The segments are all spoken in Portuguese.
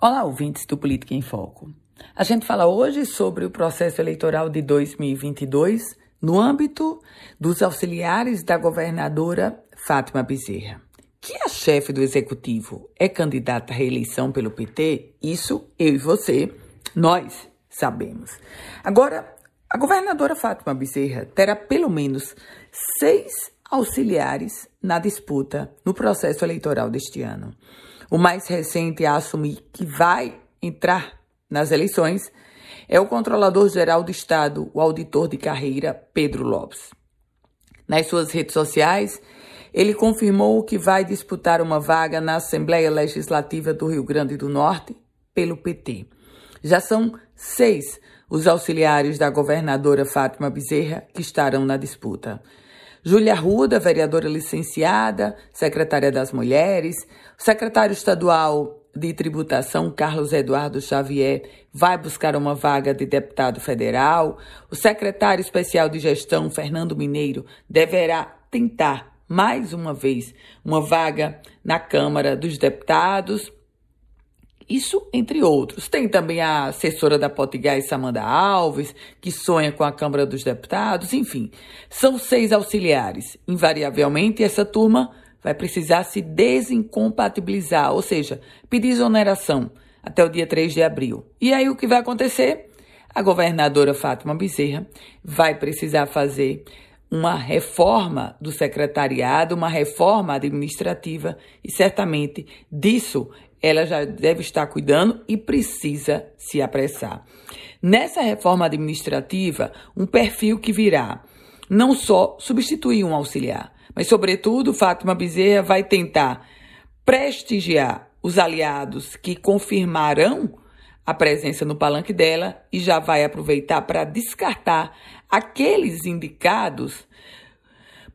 Olá, ouvintes do Política em Foco. A gente fala hoje sobre o processo eleitoral de 2022 no âmbito dos auxiliares da governadora Fátima Bezerra. Que a chefe do executivo é candidata à reeleição pelo PT, isso eu e você, nós sabemos. Agora, a governadora Fátima Bezerra terá pelo menos seis auxiliares na disputa no processo eleitoral deste ano. O mais recente a assumir que vai entrar nas eleições é o controlador-geral do Estado, o auditor de carreira, Pedro Lopes. Nas suas redes sociais, ele confirmou que vai disputar uma vaga na Assembleia Legislativa do Rio Grande do Norte pelo PT. Já são seis os auxiliares da governadora Fátima Bezerra que estarão na disputa. Júlia Ruda, vereadora licenciada, secretária das Mulheres, o secretário estadual de tributação, Carlos Eduardo Xavier, vai buscar uma vaga de deputado federal. O secretário especial de gestão, Fernando Mineiro, deverá tentar mais uma vez uma vaga na Câmara dos Deputados. Isso entre outros. Tem também a assessora da Potigás, Samanda Alves, que sonha com a Câmara dos Deputados. Enfim, são seis auxiliares. Invariavelmente, essa turma vai precisar se desincompatibilizar, ou seja, pedir exoneração até o dia 3 de abril. E aí o que vai acontecer? A governadora Fátima Bezerra vai precisar fazer uma reforma do secretariado, uma reforma administrativa e certamente disso ela já deve estar cuidando e precisa se apressar. Nessa reforma administrativa, um perfil que virá não só substituir um auxiliar, mas, sobretudo, Fátima Bezerra vai tentar prestigiar os aliados que confirmarão a presença no palanque dela e já vai aproveitar para descartar aqueles indicados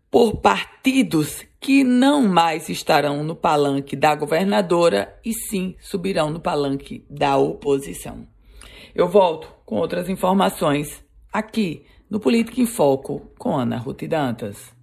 por partidos que não mais estarão no palanque da governadora e sim subirão no palanque da oposição. Eu volto com outras informações aqui no Política em Foco com Ana Ruth Dantas.